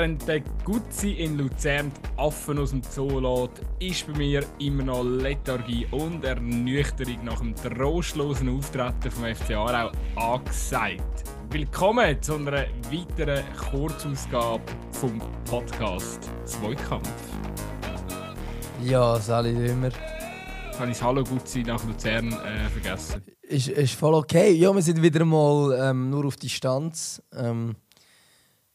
Während der Gutzi in Luzern die Affen aus dem Zoo lässt, ist bei mir immer noch Lethargie und Ernüchterung nach dem trostlosen Auftreten vom FC Aarau angesagt. Willkommen zu einer weiteren Kurzausgabe vom Podcast Zweikampf. Ja, Sali immer. Jetzt habe ich das Hallo Gutzi nach Luzern äh, vergessen. Ist, ist voll okay. Ja, wir sind wieder mal ähm, nur auf Distanz. Ähm,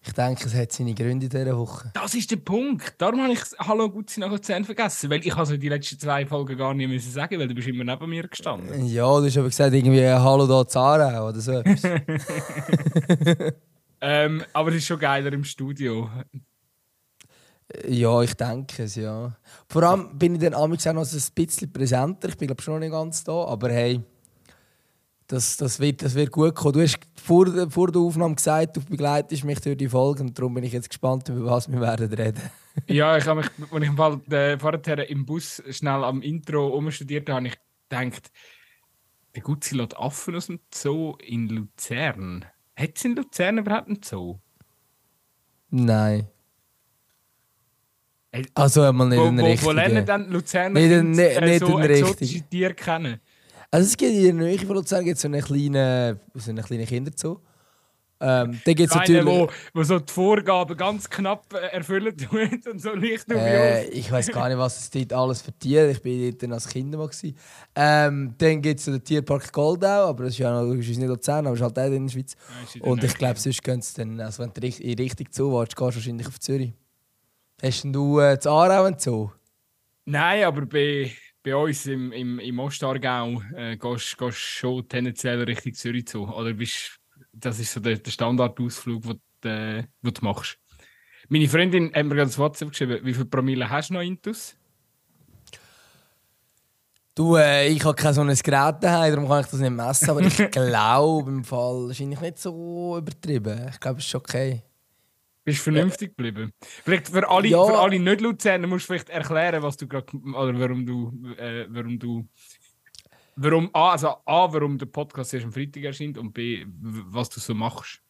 ich denke, es hat seine Gründe in dieser Woche. Das ist der Punkt. Darum habe ich Hallo Gutzi nach Luzern vergessen. Weil ich also die letzten zwei Folgen gar nicht müssen sagen weil du bist immer neben mir gestanden. Ja, du hast aber gesagt, irgendwie Hallo da Zara oder so etwas. ähm, aber es ist schon geiler im Studio. Ja, ich denke es, ja. Vor allem bin ich dann auch noch ein bisschen präsenter. Ich bin glaube schon noch nicht ganz da, aber hey, das, das, wird, das wird gut kommen. Du hast vor, vor der Aufnahme gesagt, du begleitest mich durch die Folge und darum bin ich jetzt gespannt, über was wir werden reden. ja, ich habe mich, als ich im Fall, äh, vorher im Bus schnell am Intro umstudiert habe, habe ich gedacht, der Gutzi lässt Affen aus dem Zoo in Luzern. Hat es in Luzern überhaupt einen Zoo? Nein. Also einmal nicht wo, den richtigen. Wo lernen dann Luzerner nicht, Kinder, nicht, äh, nicht so den exotische richtigen. Tiere kennen? Also es gibt in der Nähe von Luzern gibt so eine kleine, so eine kleine Kinderzoo. Ähm, da gibt's Einer, natürlich... wo, wo so die Vorgaben ganz knapp äh, erfüllen tut und so leicht Äh, ich weiß gar nicht, was es dort alles für Tiere Ich war dort als Kind mal. gewesen. Ähm, dann gibt es den Tierpark Goldau, aber das ist ja noch, das ist nicht Luzern, aber es ist halt auch in der Schweiz. Ja, ist in der Und ich glaube, sonst gehen sie dann, also wenn du in Richtung Zoo willst, gehst du wahrscheinlich auf Zürich. Hast denn du äh, zu Aarau einen Zoo? Nein, aber bei, bei uns im, im, im Ostargau äh, gehst du schon tendenziell Richtung Zürich zu. Oder bist, das ist so der, der Standardausflug, den du, äh, wo du machst. Meine Freundin hat mir ganz WhatsApp geschrieben, wie viele Promille hast du noch Intus? Du, äh, ich habe kein so ein Gerät daheim, darum kann ich das nicht messen, aber ich glaube im Fall wahrscheinlich nicht so übertrieben. Ich glaube, es ist okay. Bist vernünftig geblieben? Vielleicht für alle, Ja. für alle Nicht-Luzerner musst du vielleicht erklären, was du gerade, oder warum du, äh, warum du, warum, A, also A, warum der Podcast erst am Freitag erscheint und B, was du so machst.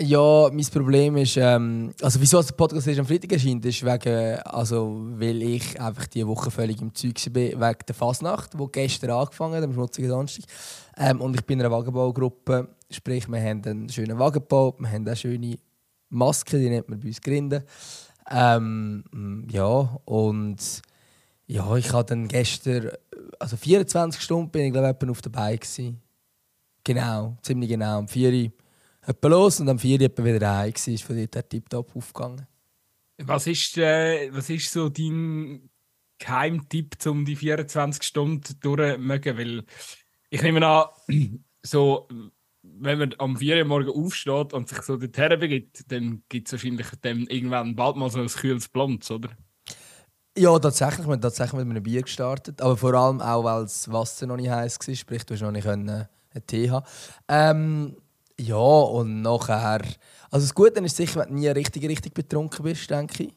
Ja, mein Problem ist, ähm, also wieso der Podcast erst am Freitag erscheint, ist wegen, also weil ich einfach diese Woche völlig im Zeug war, wegen der Fasnacht, die gestern angefangen hat, am schmutzigen Donnerstag. Ähm, und ich bin in einer Wagenbaugruppe, sprich wir haben einen schönen Wagen gebaut, wir haben auch schöne Masken, die nennt man bei uns Grinden. Ähm, ja, und ja, ich hatte dann gestern, also 24 Stunden bin ich glaube ich auf der Bike gewesen. Genau, ziemlich genau, um 4 Uhr etwa los und am 4 Uhr etwa wieder heim gewesen, ist von dort her tiptop aufgegangen. Was ist, äh, was ist so dein Geheimtipp, um die 24 Stunden durchzumögen? Weil ich nehme an, so, wenn man am 4 Uhr morgen aufsteht und sich so dorthin begibt, dann gibt es wahrscheinlich dann irgendwann bald mal so ein kühles Blondes, oder? Ja, tatsächlich, wir haben tatsächlich mit einem Bier gestartet, aber vor allem auch, weil das Wasser noch nicht heiß war, sprich, du hast noch nicht können, äh, einen Tee haben. Ähm, ja, und nachher, also das Gute ist sicher, wenn du nie richtig, richtig betrunken bist, denke ich.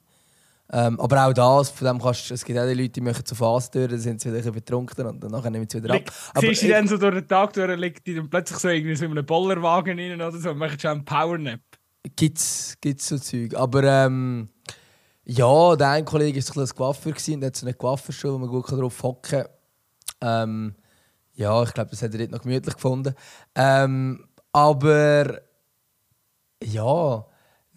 Ähm, aber auch das, von dem kannst du, es gibt auch die Leute, die machen zu Fast durch, dann sind sie wieder bisschen betrunken und dann nehmen sie wieder ab. Aber Siehst du dann so durch den Tag durch, liegt die dann plötzlich so irgendwie so in einem Bollerwagen rein oder so und macht schon einen Powernap? Gibt's, gibt's so Zeug. Aber ähm, ja, der eine Kollege war ein Coiffeur gewesen und hat so eine Coiffeurschule, wo man gut drauf hocken kann. Ähm, ja, ich glaube, das hat er dort noch gemütlich gefunden. Ähm, aber ja,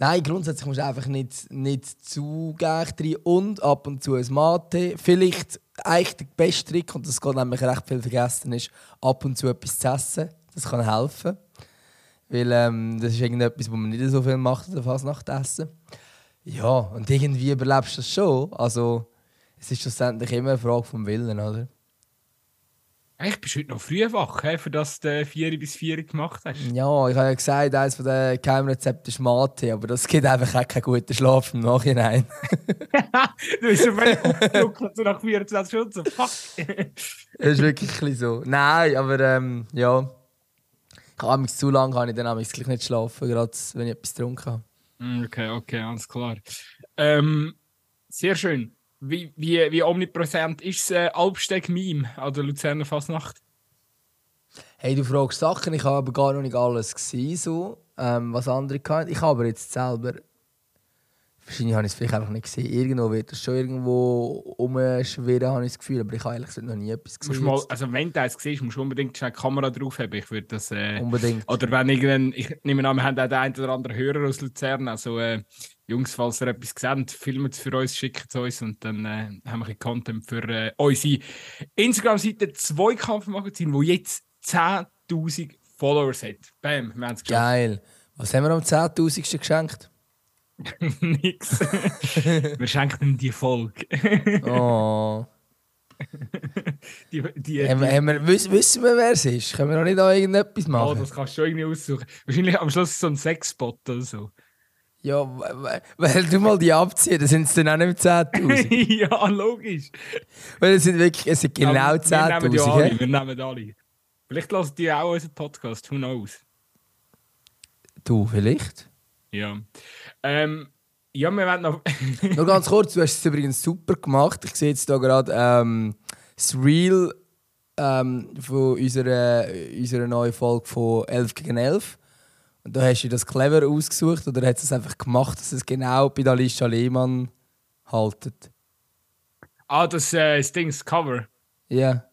nein, grundsätzlich musst du einfach nicht, nicht zu gleich rein und ab und zu ein Mate. Vielleicht eigentlich der beste Trick, und das geht nämlich recht viel vergessen, ist ab und zu etwas zu essen. Das kann helfen. Weil ähm, das ist irgendetwas, was man nicht so viel macht in der Fasnacht essen. Ja, und irgendwie überlebst du das schon. Also, es ist schlussendlich immer eine Frage vom Willen, oder? Eigentlich bist du heute noch früh wach, he, für das du 4 bis 4 gemacht hast. Ja, ich habe ja gesagt, eines der Geheimrezepte ist Mate, aber das gibt einfach auch keinen guten Schlaf im Nachhinein. du bist so völlig aufgeduckelt, so nach 24 Stunden. So, fuck. das ist wirklich so. Nein, aber ähm, ja. Ich habe zu lang kann ich dann gleich nicht schlafen, gerade wenn ich etwas getrunken habe. Mm, okay, okay, alles klar. Ähm, sehr schön. Wie, wie, wie omnipräsent ist das äh, Alpsteg-Meme an der Luzerner Fasnacht? Hey, du fragst Sachen, ich habe aber gar noch nicht alles gesehen, so, ähm, was andere hatten. Ich habe aber jetzt selber Wahrscheinlich habe ich es vielleicht einfach nicht gesehen. Irgendwo wird es schon irgendwo umschwirren, habe ich das Gefühl. Aber ich habe ehrlich gesagt noch nie etwas gesehen. Mal, also wenn du es siehst, musst du unbedingt schnell die Kamera drauf haben. Ich würde das... Äh, unbedingt. Oder wenn irgendein... Ich nehme an, wir haben auch den einen oder anderen Hörer aus Luzern. Also äh, Jungs, falls ihr etwas gesehen filmt es für uns, schickt es uns und dann äh, haben wir ein Content für äh, unsere Instagram-Seite Zweikampfmagazin, wo jetzt 10'000 Followers hat. Bam, wir haben es geschafft. Geil. Was haben wir am 10'000. geschenkt? Nix. wir schenken ihm die Folge. oh. die, die, haben, wir, haben wir, wissen, wir, wer es ist? Können wir noch nicht da irgendetwas machen? Oh, das kannst du schon irgendwie aussuchen. Wahrscheinlich am Schluss so ein Sexspot oder so. Ja, weil du mal die abziehen, dann sind es dann auch nicht 10.000. ja, logisch. Weil es sind wirklich es sind genau ja, 10.000. Wir, nehmen alle, wir nehmen alle. Vielleicht lassen die auch unseren Podcast, who knows? Du, vielleicht? Ja. Ähm, ja, wir werden noch. noch ganz kurz, du hast es übrigens super gemacht. Ich sehe jetzt hier gerade ähm, das Reel ähm, von unserer, unserer neuen Folge von 11 gegen 11. Und da hast du das clever ausgesucht oder hat es einfach gemacht, dass es genau bei der Alicia Lehmann haltet? Ah, das, äh, das Ding, das Cover. Ja.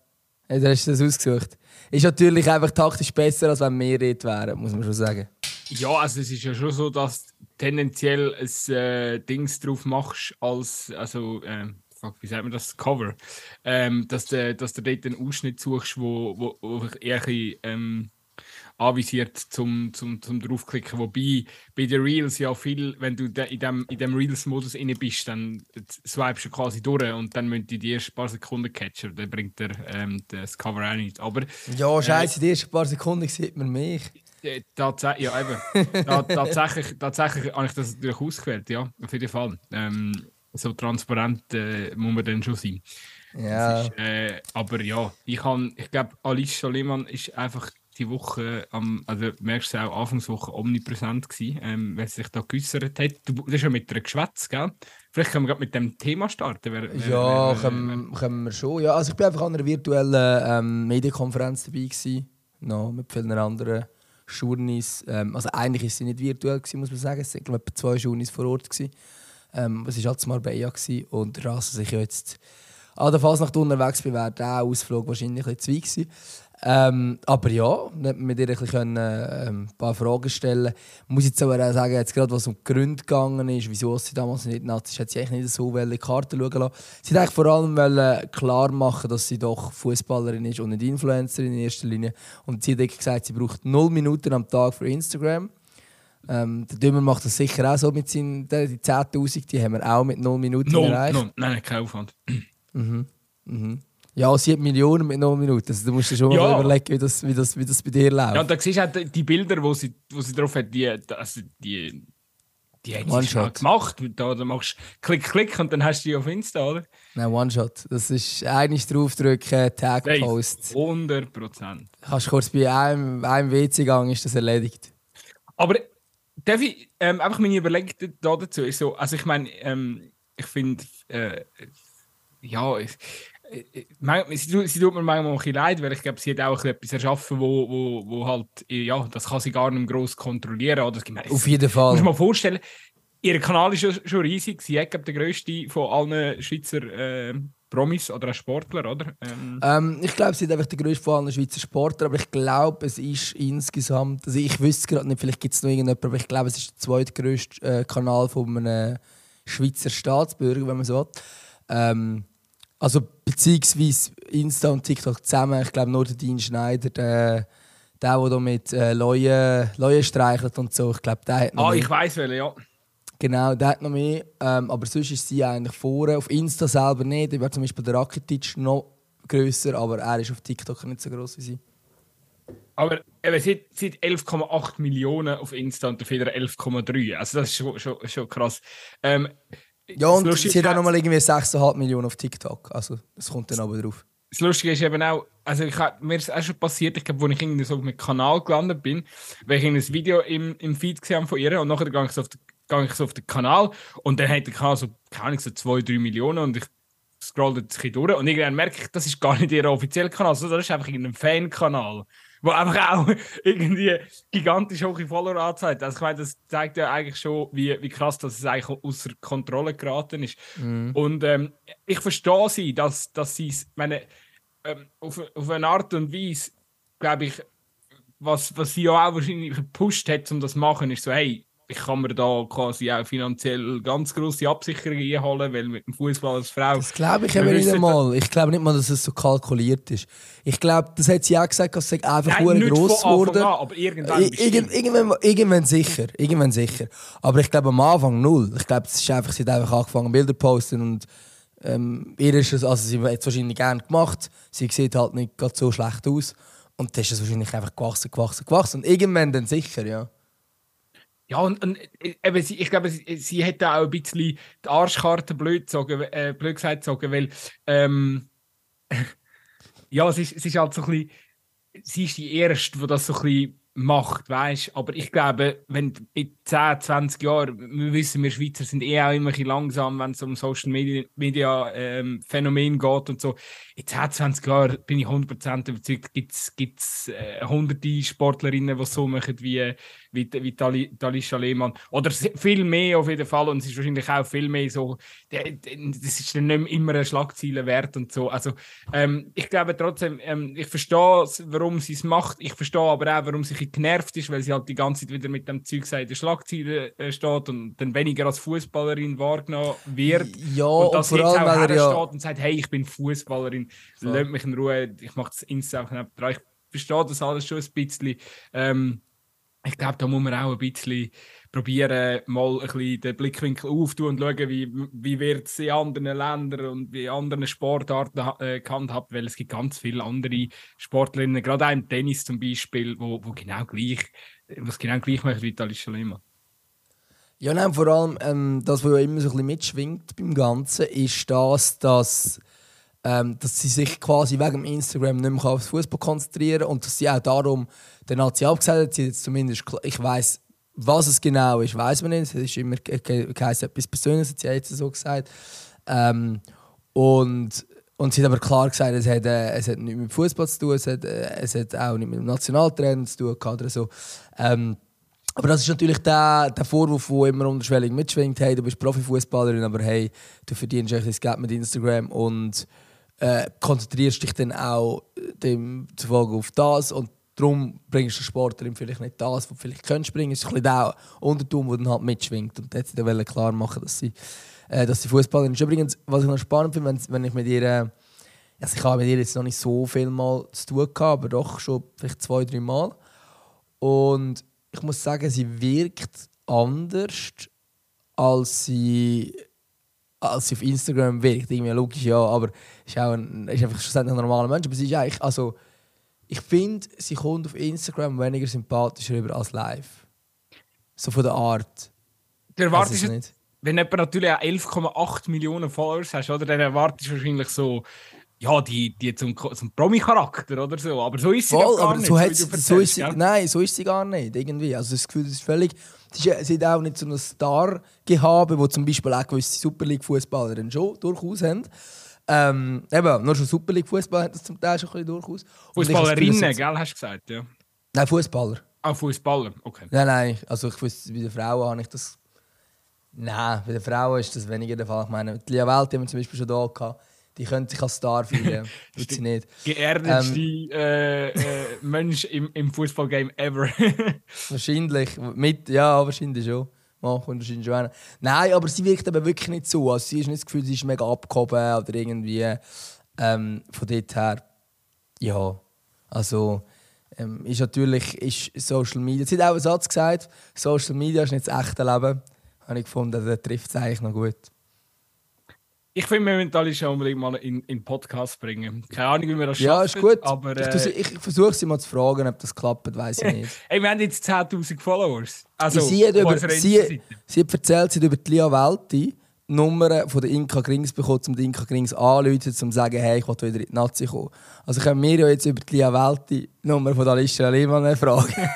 ja, da hast du das ausgesucht. Ist natürlich einfach taktisch besser, als wenn wir dort wären, muss man schon sagen. Ja, also es ist ja schon so, dass du tendenziell ein äh, Dings drauf machst als, also, äh, fuck, wie sagt man das, Cover, ähm, dass, du, dass du dort einen Ausschnitt suchst, wo, wo, wo eher ein bisschen, ähm, anvisiert zum, zum, zum draufklicken. Wobei bei den Reels ja viel, wenn du de, in dem, in dem Reels-Modus inne bist, dann swipest du quasi durch und dann müssen die die ersten paar Sekunden catchen. Dann bringt der, ähm, das Cover auch nicht. Aber, ja, scheiße, äh, die ersten paar Sekunden sieht man mich. Äh, tatsächlich, ja, eben. tatsächlich, tatsächlich habe ich das natürlich ausgewählt, ja, auf jeden Fall. Ähm, so transparent äh, muss man dann schon sein. Ja. Ist, äh, aber ja, ich, ich glaube, Alice Lehmann ist einfach die Woche, am, also merkst du auch Anfangswoche omnipräsent gewesen, ähm, wenn sich da geäußert hat. Du, das ist ja mit einer Geschwätz, gell? Vielleicht können wir gerade mit dem Thema starten. Wer, wer, ja, wer, können, können, wir schon. Ja, also ich bin einfach an einer virtuellen ähm, Medienkonferenz dabei gewesen, noch mit vielen anderen Journeys. Ähm, also eigentlich ist sie nicht virtuell gewesen, muss man sagen. Es glaube ich zwei Journeys vor Ort gewesen. Ähm, es war halt Marbella gewesen und rasen sich jetzt an der Fasnacht unterwegs bin, wäre der Ausflug wahrscheinlich ein bisschen zu weit ähm, aber ja, mit ihr ein, bisschen, äh, ein paar Fragen stellen. Ich muss jetzt aber auch sagen, jetzt gerade was um die Gründe gegangen ist, wieso sie damals nicht Nazi ist, hat sie eigentlich nicht so die Karten schauen lassen. Sie hat vor allem wollen klar machen, dass sie doch Fußballerin ist und nicht Influencerin in erster Linie. Und sie hat gesagt, sie braucht null Minuten am Tag für Instagram. Ähm, der Dümmer macht das sicher auch so mit seinen die 10.000, die haben wir auch mit null Minuten no, erreicht. No, nein, kein Aufwand. Mhm. Mhm. Ja, sie hat Millionen mit 0 Minuten. Also, du musst dir schon ja. mal überlegen, wie das, wie, das, wie das bei dir läuft. Ja, und da siehst du halt die Bilder, wo sie, wo sie drauf hat, die, also die, die hat sie schon gemacht. Da, da machst du Klick, Klick und dann hast du die auf Insta, oder? Nein, One-Shot. Das ist eigentlich draufdrücken, Tag-Post. 100 Prozent. Kannst kurz bei einem, einem WC-Gang ist das erledigt. Aber darf ich ähm, einfach meine Überlegung dazu ist so, also ich meine, ähm, ich finde, äh, ja, ich, sie, sie tut mir manchmal ein bisschen leid, weil ich glaube, sie hat auch etwas erschaffen, wo, wo, wo halt, ja, das kann sie gar nicht groß kontrollieren. Oder? Auf jeden Fall. Muss man vorstellen, ihr Kanal ist schon, riesig. Sie hat, glaube der grösste von allen Schweizer äh, Promis oder Sportler, oder? Ähm. Ähm, ich glaube, sie ist einfach der grösste von allen Schweizer Sportler, aber ich glaube, es ist insgesamt, also ich wüsste gerade nicht, vielleicht gibt es noch irgendjemanden, aber ich glaube, es ist der zweitgrößte äh, Kanal von einem Schweizer Staatsbürger, wenn man so will. Ähm, also beziehungsweise Insta und TikTok zusammen. Ich glaube nur der Dean Schneider, der, der, der mit äh, Leuen, Leuen streichelt und so. Ich glaube, der hat noch Ah, mehr. ich weiß welchen, ja. Genau, der hat noch mehr. Ähm, aber sonst ist sie eigentlich vorne. Auf Insta selber nicht. Ich wäre zum Beispiel der Rakitic noch grösser, aber er ist auf TikTok nicht so groß wie sie. Aber eben, sie hat 11,8 Millionen auf Insta und dafür 11,3. Also das ist schon, schon, schon krass. Ähm, ja, und sie hat auch noch mal irgendwie 6,5 Millionen auf TikTok. Also, das kommt dann aber drauf. Das Lustige ist eben auch, also ich, mir ist es auch schon passiert, ich glaube, als ich irgendwie so auf einem Kanal gelandet bin, weil ich ein Video im, im Feed gesehen von ihr und nachher gehe ich so auf den, gehe ich so auf den Kanal und dann hat der Kanal so, keine Ahnung, so 2, 3 Millionen und ich scroll jetzt ein durch und irgendwann merke ich, das ist gar nicht ihr offizieller Kanal, sondern das ist einfach ein Fan-Kanal. Wo einfach auch irgendwie gigantisch hohe Follower anzeigt. Also ich meine, das zeigt ja eigentlich schon, wie, wie krass dass es eigentlich außer Kontrolle geraten ist. Mhm. Und ähm, ich verstehe sie, dass, dass sie es, meine, ähm, auf, auf eine Art und Weise, glaube ich, was, was sie ja auch wahrscheinlich gepusht hat, um das zu machen, ist so, hey, ich kann mir da quasi auch finanziell ganz große Absicherungen einholen, weil mit dem Fußball als Frau. Das glaube ich eben nicht einmal. Ich glaube nicht mal, dass es so kalkuliert ist. Ich glaube, das hat sie auch gesagt, dass es einfach Nein, groß wurde. aber irgendwann, Irgend, irgendwann, irgendwann sicher, irgendwann sicher. Aber ich glaube am Anfang null. Ich glaube, es ist einfach, sie hat einfach angefangen Bilder zu posten und ähm, ihr ist es, also sie hat es wahrscheinlich gerne gemacht. Sie sieht halt nicht so schlecht aus. Und dann ist es wahrscheinlich einfach gewachsen, gewachsen, gewachsen. Und irgendwann dann sicher, ja. Ja, und, und äh, eben, sie, ich glaube, sie, sie hätte auch ein bisschen die Arschkarte blöd, gezogen, äh, blöd gesagt gezogen, weil ähm, ja, es ist, es ist halt so ein bisschen, sie ist die Erste, die das so ein bisschen macht, weißt Aber ich glaube, wenn in 10, 20 Jahren, wir wissen, wir Schweizer sind eh auch immer ein langsam, wenn es um Social Media, Media ähm, Phänomen geht und so. In 10, 20 Jahren bin ich 100% überzeugt, gibt es äh, hunderte Sportlerinnen, die so machen wie wie, wie Talisha Lehmann. Oder viel mehr auf jeden Fall. Und es ist wahrscheinlich auch viel mehr so, das ist dann nicht immer eine Schlagzeile wert und so. Also ähm, ich glaube trotzdem, ähm, ich verstehe, warum sie es macht. Ich verstehe aber auch, warum sie genervt ist, weil sie halt die ganze Zeit wieder mit dem Zeug in der Schlagzeile äh, steht und dann weniger als Fußballerin wahrgenommen wird. Ja, und dass und sie jetzt auch ja... steht und sagt, hey, ich bin Fußballerin, so. lasst mich in Ruhe, ich mache das Insta auch Ich verstehe das alles schon ein bisschen. Ähm, ich glaube, da muss man auch ein bisschen probieren, mal ein bisschen den Blickwinkel aufzutun und schauen, wie, wie wird es in anderen Ländern und wie anderen Sportarten äh, gehandhabt, weil es gibt ganz viele andere Sportlerinnen, gerade auch im Tennis zum Beispiel, wo, wo genau gleich, was genau gleich macht wie Alicia Lima. Ja, nein, vor allem ähm, das, was ja immer so ein bisschen mitschwingt beim Ganzen, ist das, dass ähm, dass sie sich quasi wegen Instagram nicht mehr aufs Fußball konzentrieren und dass sie auch darum den Nazi abgesagt hat. Sie jetzt zumindest, ich weiß, was es genau ist, weiß man nicht. Es ist immer geheißen, etwas Persönliches, hat sie jetzt so gesagt. Ähm, und, und sie hat aber klar gesagt, es hat, äh, es hat nichts mit Fußball zu tun, es hat, äh, es hat auch nicht mit dem Nationaltrainer zu tun oder so. Ähm, aber das ist natürlich der, der Vorwurf, der immer unterschwellig mitschwingt. Hey, du bist Profifußballerin, aber hey, du verdienst echt das Geld mit Instagram und äh, konzentrierst dich dann auch äh, dem zufolge auf das und darum bringst du Sportlerin vielleicht nicht das, was du vielleicht könntest bringen. Es ist ein bisschen der Untertum, der dann halt mitschwingt. Und jetzt wollte klar machen, dass sie, äh, sie Fußballerin ist. Übrigens, was ich noch spannend finde, wenn, wenn ich mit ihr, äh, also ich habe mit ihr jetzt noch nicht so viel mal zu tun gehabt, aber doch schon vielleicht zwei, drei Mal. Und ich muss sagen, sie wirkt anders, als sie als sie auf Instagram wirkt. Irgendwie logisch, ja, aber ist auch ein, ist einfach schlussendlich ein normaler Mensch. Aber sie ist eigentlich, also, ich finde, sie kommt auf Instagram weniger sympathischer rüber als live. So von der Art. Du erwartest also nicht. Wenn jemand natürlich auch 11,8 Millionen Followers hast, oder, dann erwartest du wahrscheinlich so, ja, die, die zum, zum Promi-Charakter oder so. Aber so ist sie Voll, gar nicht. So, so, so ist sie, Nein, so ist sie gar nicht. Irgendwie. Also das Gefühl, das ist völlig Sie, sie hat auch nicht so einen Star-Gehabe, wo zum Beispiel auch gewisse Super League-Fußballer schon durchaus haben. Ähm, eben, nur schon Super League-Fußballer hat das zum Teil schon ein bisschen durchaus. Fußballerinnen, gell, hast du gesagt, ja? Nein, Fußballer. Ah, Fußballer, okay. Nein, nein, also ich wüsste, bei den Frauen habe ich das... Nein, bei den Frauen ist das weniger der Fall. Ich meine, die Lia Welt haben wir zum Beispiel schon da gehabt die können sich als Star fühlen. Tut sie nicht. Geerdetste ähm, äh, äh, Mensch im, im Fußballgame ever. wahrscheinlich. Mit, ja, wahrscheinlich schon. Wahrscheinlich schon Nein, aber sie wirkt aber wirklich nicht so. Also, sie ist nicht das Gefühl, sie ist mega abgehoben oder irgendwie. Ähm, von dort her, ja. Also, ähm, ist natürlich ist Social Media. Sie hat auch einen Satz gesagt: Social Media ist nicht das echte Leben. Habe ich gefunden, der trifft es eigentlich noch gut. Ich finde, wir müssen alle schon unbedingt mal in den Podcast bringen. Keine Ahnung, wie wir das schaffen. Ja, ist gut. Aber, äh, ich, ich versuche sie mal zu fragen, ob das klappt, weiß ich nicht. Ey, wir haben jetzt 10.000 Followers. Also, sie, hat über, sie, sie hat erzählt, sie hat über die Lia Welti Nummern von der Inka Grings bekommen, um die Inka Grings anzurufen, um zu sagen, hey, ich will wieder in die Nazi kommen. Also können wir ja jetzt über die Lia Welti Nummer von Alicia Lehmann fragen.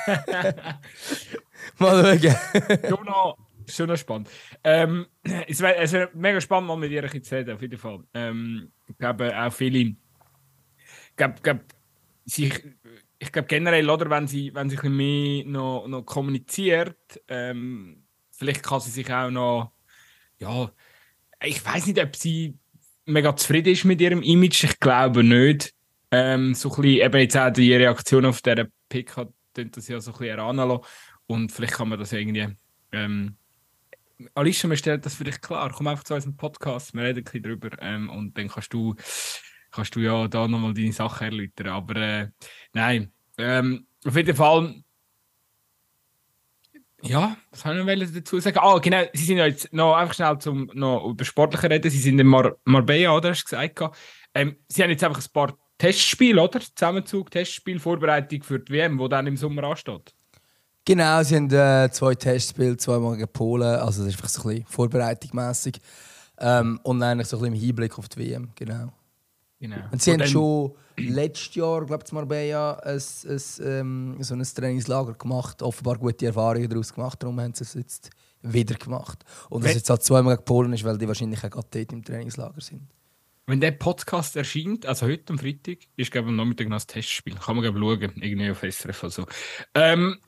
mal schauen schon noch spannend. Ähm, es wäre wär mega spannend, mal mit ihr zu reden, auf jeden Fall. Ähm, ich glaube, auch viele. Ich glaube, glaub, sie, ich glaube generell, oder, wenn sie, wenn sie ein bisschen mehr noch, noch kommuniziert, ähm, vielleicht kann sie sich auch noch, ja, ich weiß nicht, ob sie mega zufrieden ist mit ihrem Image. Ich glaube nicht. Ähm, so ein bisschen, eben jetzt auch die Reaktion auf dieser Pick hat das ja so ein bisschen heranlassen. Und vielleicht kann man das irgendwie. Ähm, Alicia, man stellt das für dich klar. Komm einfach zu unserem Podcast, wir reden ein bisschen drüber. Ähm, und dann kannst du kannst du ja da nochmal deine Sachen erläutern. Aber äh, nein, ähm, auf jeden Fall. Ja, was haben wir dazu sagen? Ah, genau, sie sind ja jetzt noch einfach schnell zum noch über Sportliche reden. Sie sind in Mar Marbella, oder? Hast du gesagt? Ähm, sie haben jetzt einfach ein paar Testspiele, oder? Zusammenzug, Testspiel, Vorbereitung für die WM, wo dann im Sommer ansteht. Genau, sie haben äh, zwei Testspiele, zweimal gegen Polen. Also, das ist einfach so ein bisschen vorbereitungsmässig. Ähm, und eigentlich so ein bisschen im Hinblick auf die WM, genau. Genau. Und sie und haben schon letztes Jahr, glaube ich, Marbella ein, ein, ähm, so ein Trainingslager gemacht, offenbar gute Erfahrungen daraus gemacht, darum haben sie es jetzt wieder gemacht. Und dass es jetzt halt zweimal gegen Polen ist, weil die wahrscheinlich auch gerade dort im Trainingslager sind. Wenn der Podcast erscheint, also heute am Freitag, ist glaube ich am Nachmittag noch ein Testspiel. Kann man glaube schauen, irgendwie auf SRF oder so. Ähm,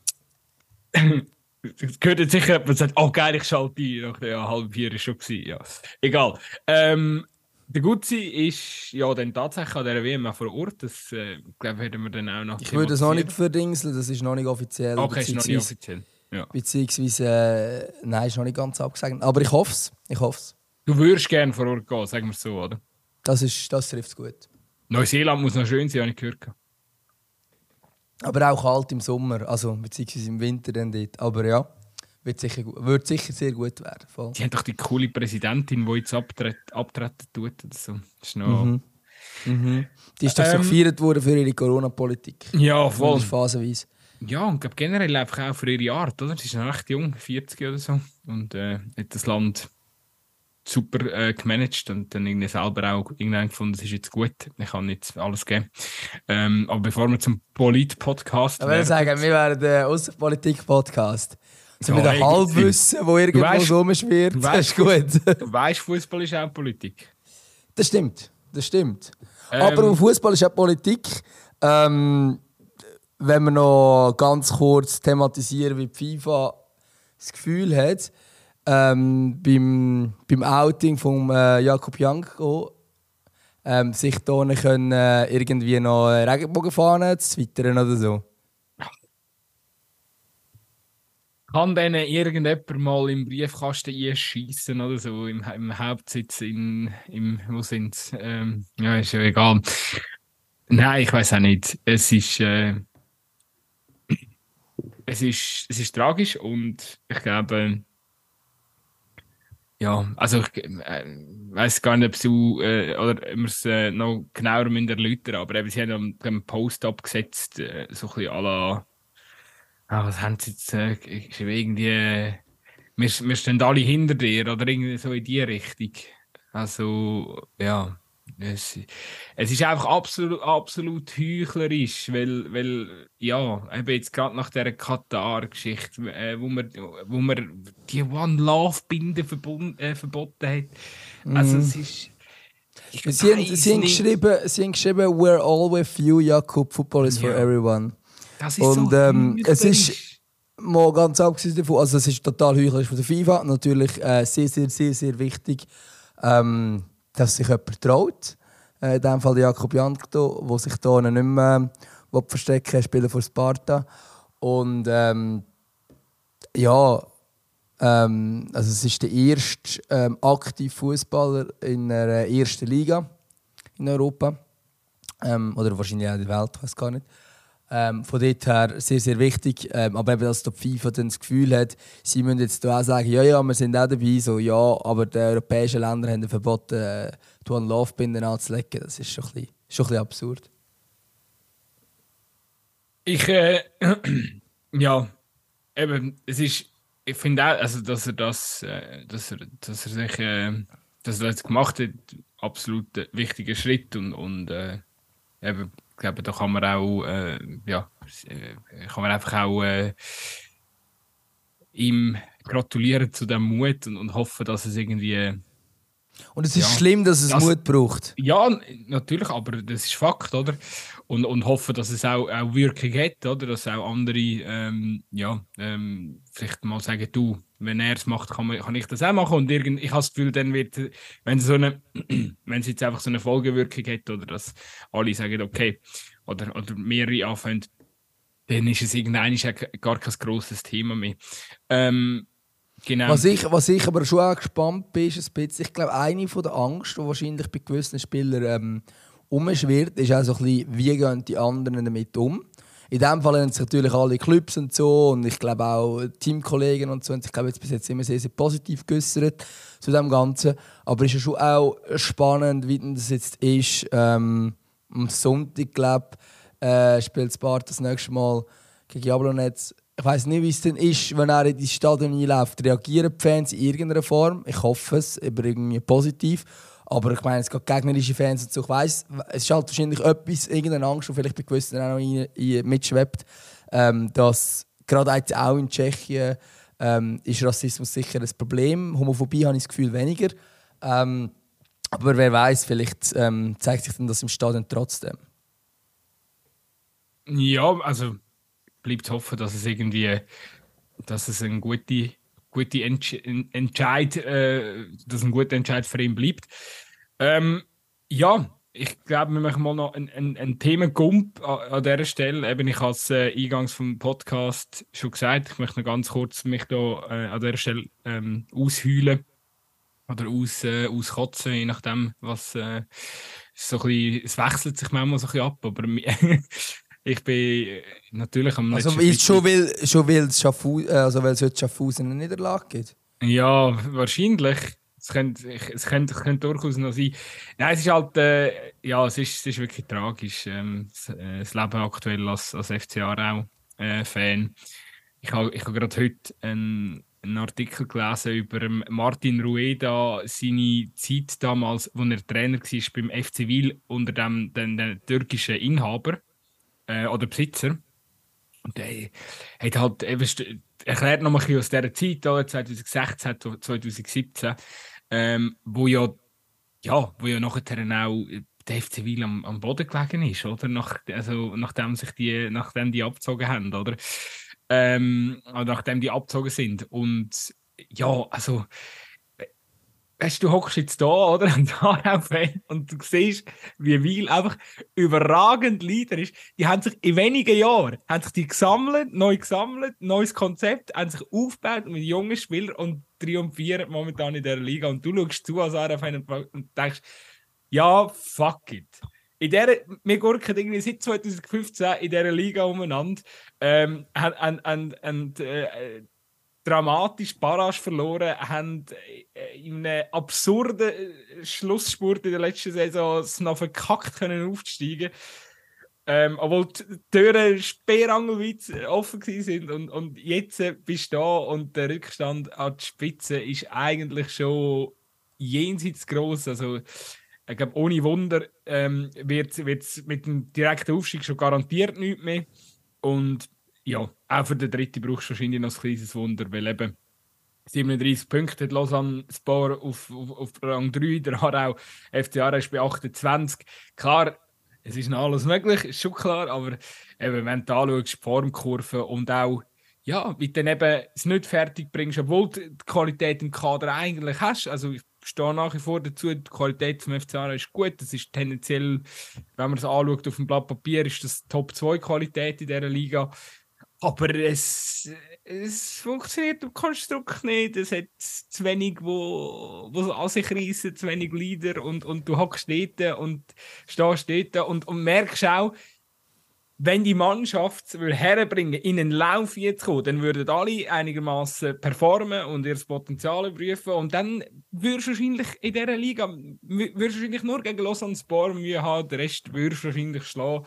Es gehört jetzt sicher, man sagt, oh geil, ich schalte ein. Ja, halb vier ist schon gewesen, ja. Egal. Ähm, der Gutzi ist ja dann tatsächlich an der WM vor Ort. Das äh, glaube werden wir dann auch noch. Ich würde es noch nicht verdingseln, das ist noch nicht offiziell. Okay, ist noch nicht offiziell. Ja. Beziehungsweise, äh, nein, ist noch nicht ganz abgesagt. Aber ich hoffe es. Ich hoff's. Du würdest gerne vor Ort gehen, sagen wir es so, oder? Das, ist, das trifft es gut. Neuseeland muss noch schön sein, habe ich gehört. Aber auch kalt im Sommer, also beziehungsweise im Winter dann dort. Aber ja. Wird sicher, wird sicher sehr gut werden. Voll. Die haben doch die coole Präsidentin, die jetzt abtreten, abtreten tut. Oder so. Das ist noch... Mhm. Mhm. Die ist doch ähm, so gefeiert worden für ihre Corona-Politik. Ja, voll. Phasenweise. Ja, und generell einfach auch für ihre Art, oder? Sie ist noch recht jung, 40 oder so. Und äh, hat das Land super äh, gemanagt und dann irgendwie selber auch irgendwann gefunden, es ist jetzt gut, ich kann nicht alles geben. Ähm, aber bevor wir zum Polit-Podcast. Ich würde sagen, wir wären der Außenpolitik-Podcast. So mit einem Halbwissen, wo irgendwo weißt, rumschwirrt. Das ist gut. Du weißt, Fußball ist auch Politik. Das stimmt. Das stimmt. Ähm, Aber Fußball ist auch Politik. Ähm, wenn wir noch ganz kurz thematisieren, wie die FIFA das Gefühl hat, ähm, beim, beim Outing von äh, Jakob Janko ähm, sich hier können, äh, irgendwie noch Regenbogenfahnen zu twittern oder so. Kann denen irgendjemand mal im Briefkasten einschießen oder so im, im Hauptsitz in im wo sind's? Ähm, ja, ist ja egal. Nein, ich weiß auch nicht. Es ist äh, es ist es ist tragisch und ich glaube ja, also ich äh, weiß gar nicht, ob du äh, oder wir es äh, noch genauer erläutern aber eben, sie haben einen Post abgesetzt, äh, so ein bisschen à la ah, was haben sie jetzt äh, irgendwie, wir, wir stehen alle hinter dir oder irgendwie so in die Richtung. Also, ja. Es, es ist einfach absolut, absolut heuchlerisch, weil, weil ja, eben jetzt gerade nach dieser Katar-Geschichte, äh, wo, man, wo man die One-Love-Binde äh, verboten hat. Also, mm. es ist. Sie haben, sie, haben geschrieben, sie haben geschrieben, We're all with you, Jakob, Football is ja. for everyone. Das ist und, so ähm, es ist mal ganz abgesehen davon, also es ist total heuchlerisch von der FIFA, natürlich äh, sehr, sehr, sehr, sehr wichtig, ähm, dass sich jemand traut. Äh, in diesem Fall Jakob Jankto, der sich hier nicht mehr äh, verstecken will, Spieler für Sparta. Und ähm, ja, ähm, also es ist der erste ähm, aktive Fußballer in der ersten Liga in Europa. Ähm, oder wahrscheinlich auch in der Welt, ich weiß gar nicht. Ähm, von dort her sehr, sehr wichtig. Ähm, aber eben, dass die FIFA dann das Gefühl hat, sie müssen jetzt auch sagen, ja, ja, wir sind auch dabei, so, ja, aber die europäischen Länder haben verboten, äh, die Laufbinden anzulegen. Das ist schon ein bisschen, schon ein bisschen absurd. Ich, äh, ja, eben, es ist, ich finde auch, also, dass er das, äh, dass er, dass er sich, äh, dass er das gemacht hat, absolut ein wichtiger Schritt und, und äh, eben, ich glaube, da kann man auch, äh, ja, äh, kann man einfach auch äh, ihm gratulieren zu dem Mut und, und hoffen, dass es irgendwie Und es ist ja, schlimm, dass es das, Mut braucht. Ja, natürlich, aber das ist Fakt, oder? Und, und hoffen, dass es auch, auch Wirkung hat, oder? Dass auch andere, ähm, ja, ähm, vielleicht mal sagen, du, wenn er es macht, kann, man, kann ich das auch machen. Und irgend, ich habe das Gefühl, dann wird, wenn es so eine, wenn es jetzt einfach so eine Folgewirkung hat, oder dass alle sagen, okay, oder, oder mehrere anfangen, dann ist es irgendein gar kein grosses Thema mehr. Ähm, Genau. Was ich, was ich aber schon auch gespannt bin, ist ein bisschen, ich glaube, eine von der Angst, die wahrscheinlich bei gewissen Spielern ähm, umschwirrt, ist auch so ein bisschen, wie gehen die anderen damit um. In dem Fall haben sich natürlich alle Clubs und so und ich glaube auch Teamkollegen und so und ich glaube jetzt bis jetzt immer sehr, sehr positiv geäußert zu dem Ganzen. Aber es ist ja schon auch spannend, wie das jetzt ist. Ähm, am Sonntag, glaube äh, spielt Sparta das nächste Mal gegen Jablonetz ich weiß nicht, wie es denn ist, wenn er in die Stadion einläuft. Reagieren die Fans in irgendeiner Form? Ich hoffe es, aber irgendwie positiv. Aber ich meine, es gibt gegnerische Fans und so. Ich weiss, es ist halt wahrscheinlich etwas, irgendeine Angst, die vielleicht bei gewissen auch noch mitschwebt, ähm, dass gerade jetzt auch in Tschechien ähm, ist Rassismus sicher ein Problem. Homophobie habe ich das Gefühl weniger. Ähm, aber wer weiß, vielleicht ähm, zeigt sich dann das im Stadion trotzdem. Ja, also bleibt hoffen, dass es irgendwie, dass es ein guter gute Entsch Entscheid, äh, dass ein guter Entscheid für ihn bleibt. Ähm, ja, ich glaube, wir machen mal noch einen, einen, einen Themengump an, an dieser Stelle. Eben, ich habe es äh, eingangs vom Podcast schon gesagt. Ich möchte noch ganz kurz mich da äh, an dieser Stelle ähm, ausheulen oder aus, äh, auskotzen, je nachdem, was äh, so ein bisschen, es wechselt sich manchmal so ein bisschen ab, aber Ich bin natürlich am Also ist schon weil, schon weil es Schaffhausen, äh, also weil es heute Schaffhausen eine Niederlage gibt? Ja, wahrscheinlich. Es könnte, es, könnte, könnte durchaus noch sein. Nein, es ist halt, äh, ja, es ist, es ist wirklich tragisch. Ähm, das, äh, das, Leben aktuell als, als FC Aarau äh. Ich habe ich hab gerade heute einen, einen Artikel gelesen über Martin Rueda, seine Zeit damals, als er Trainer war beim FC Wil unter dem den, den türkischen Inhaber äh, oder Besitzer. Und der hat halt eben, erklärt noch mal aus dieser Zeit, 2016, 2017, ähm, wo ja, ja, wo ja nachher auch der FC Wil am, am Boden gelegen ist, oder? Nach, also, nachdem, sich die, nachdem die abgezogen haben, oder? Ähm, nachdem die abgezogen sind. Und ja, also weißt, du hockst jetzt da, oder? Und da und du siehst, wie Weil einfach überragend Leader ist. Die haben sich in wenigen Jahren haben sich die gesammelt, neu gesammelt, neues Konzept, haben sich aufgebaut mit jungen Spielern und triumphieren momentan in der Liga. Und du schaust zu als RFN und denkst, ja, fuck it. In der, wir gurken irgendwie seit 2015 in dieser Liga umeinander. Ähm, und, und, und, äh, dramatisch Barrage verloren, haben in einem absurden äh, Schlussspurt in der letzten Saison es noch verkackt können aufzusteigen. Ähm, obwohl die Türen sperrangelweit offen sind und, und jetzt bist du da und der Rückstand an die Spitze ist eigentlich schon jenseits groß. Also ich glaube, ohne Wunder ähm, wird es mit dem direkten Aufstieg schon garantiert nicht mehr. Und ja, auch für den dritten brauchst du wahrscheinlich noch ein kleines Wunder, weil eben 37 Punkte hat Lausanne Spar auf, auf, auf Rang 3, der Aarau FC Aarau ist bei 28. Klar, es ist noch alles möglich, ist schon klar, aber eben, wenn du die Formkurve und auch, ja, wie du dann eben es nicht fertig bringst, obwohl du die Qualität im Kader eigentlich hast. Also ich stehe nach wie vor dazu, die Qualität vom FC Aarau ist gut. Das ist tendenziell, wenn man es anschaut auf dem Blatt Papier, ist das Top 2 Qualität in dieser Liga. Aber es, es funktioniert im Konstrukt nicht. Es hat zu wenig, wo, wo an sich reissen, zu wenig Leader und, und du hockst dort und stehst dort und, und merkst auch, wenn die Mannschaft herbringen, in einen Lauf jetzt kommen, dann würden alle einigermaßen performen und ihr Potenzial prüfen und dann würdest du wahrscheinlich in dieser Liga wahrscheinlich nur gegen Lausanne Sport Mühe haben, den Rest würdest du wahrscheinlich schlagen.